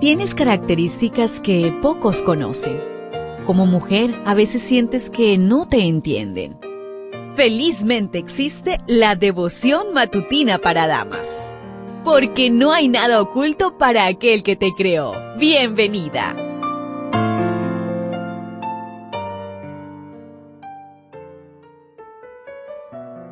Tienes características que pocos conocen. Como mujer, a veces sientes que no te entienden. Felizmente existe la devoción matutina para damas. Porque no hay nada oculto para aquel que te creó. Bienvenida.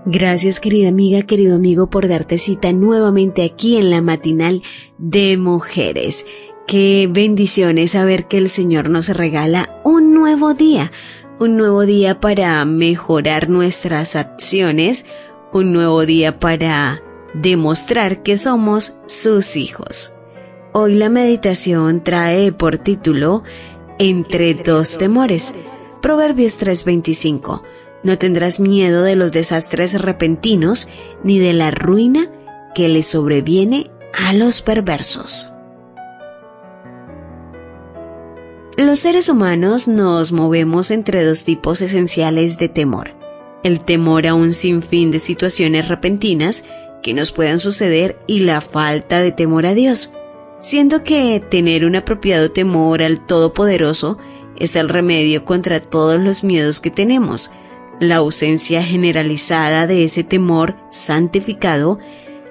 Gracias querida amiga, querido amigo por darte cita nuevamente aquí en la matinal de mujeres. Qué bendiciones saber que el Señor nos regala un nuevo día, un nuevo día para mejorar nuestras acciones, un nuevo día para demostrar que somos sus hijos. Hoy la meditación trae por título Entre dos temores. Proverbios 3:25. No tendrás miedo de los desastres repentinos ni de la ruina que le sobreviene a los perversos. Los seres humanos nos movemos entre dos tipos esenciales de temor. El temor a un sinfín de situaciones repentinas que nos puedan suceder y la falta de temor a Dios, siendo que tener un apropiado temor al Todopoderoso es el remedio contra todos los miedos que tenemos. La ausencia generalizada de ese temor santificado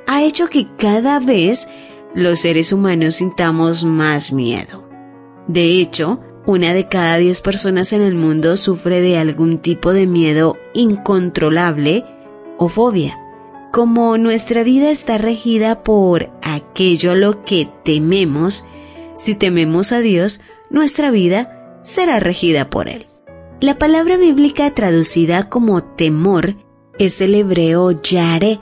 ha hecho que cada vez los seres humanos sintamos más miedo. De hecho, una de cada diez personas en el mundo sufre de algún tipo de miedo incontrolable o fobia. Como nuestra vida está regida por aquello a lo que tememos, si tememos a Dios, nuestra vida será regida por Él. La palabra bíblica traducida como temor es el hebreo yare,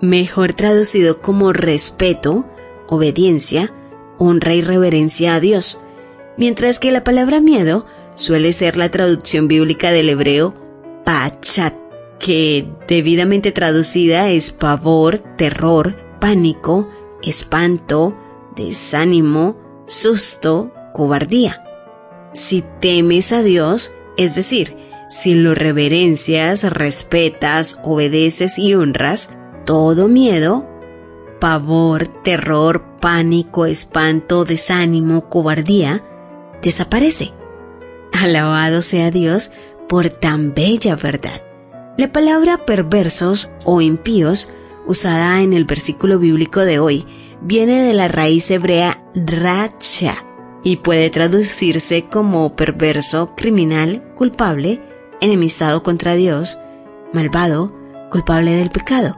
mejor traducido como respeto, obediencia, honra y reverencia a Dios mientras que la palabra miedo suele ser la traducción bíblica del hebreo pachat, que debidamente traducida es pavor, terror, pánico, espanto, desánimo, susto, cobardía. Si temes a Dios, es decir, si lo reverencias, respetas, obedeces y honras, todo miedo, pavor, terror, pánico, espanto, desánimo, cobardía, desaparece. Alabado sea Dios por tan bella verdad. La palabra perversos o impíos, usada en el versículo bíblico de hoy, viene de la raíz hebrea racha y puede traducirse como perverso, criminal, culpable, enemistado contra Dios, malvado, culpable del pecado.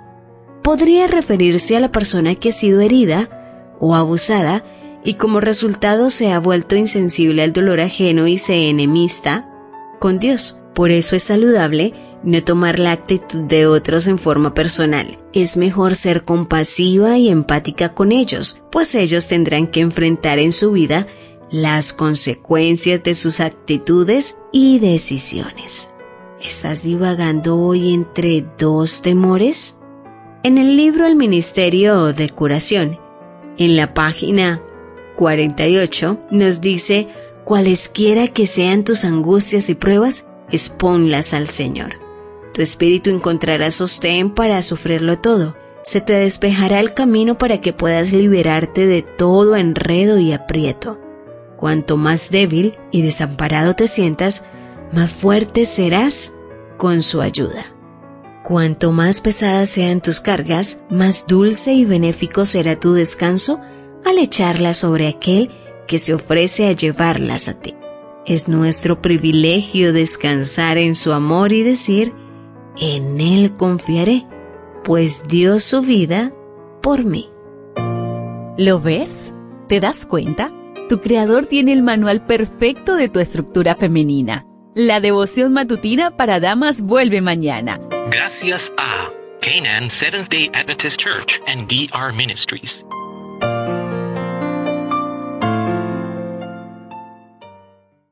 Podría referirse a la persona que ha sido herida o abusada y como resultado se ha vuelto insensible al dolor ajeno y se enemista con Dios. Por eso es saludable no tomar la actitud de otros en forma personal. Es mejor ser compasiva y empática con ellos, pues ellos tendrán que enfrentar en su vida las consecuencias de sus actitudes y decisiones. ¿Estás divagando hoy entre dos temores? En el libro El Ministerio de Curación, en la página 48 nos dice, cualesquiera que sean tus angustias y pruebas, exponlas al Señor. Tu espíritu encontrará sostén para sufrirlo todo. Se te despejará el camino para que puedas liberarte de todo enredo y aprieto. Cuanto más débil y desamparado te sientas, más fuerte serás con su ayuda. Cuanto más pesadas sean tus cargas, más dulce y benéfico será tu descanso al echarlas sobre aquel que se ofrece a llevarlas a ti. Es nuestro privilegio descansar en su amor y decir, en Él confiaré, pues dio su vida por mí. ¿Lo ves? ¿Te das cuenta? Tu creador tiene el manual perfecto de tu estructura femenina. La devoción matutina para damas vuelve mañana. Gracias a Canaan Seventh Day Adventist Church and DR Ministries.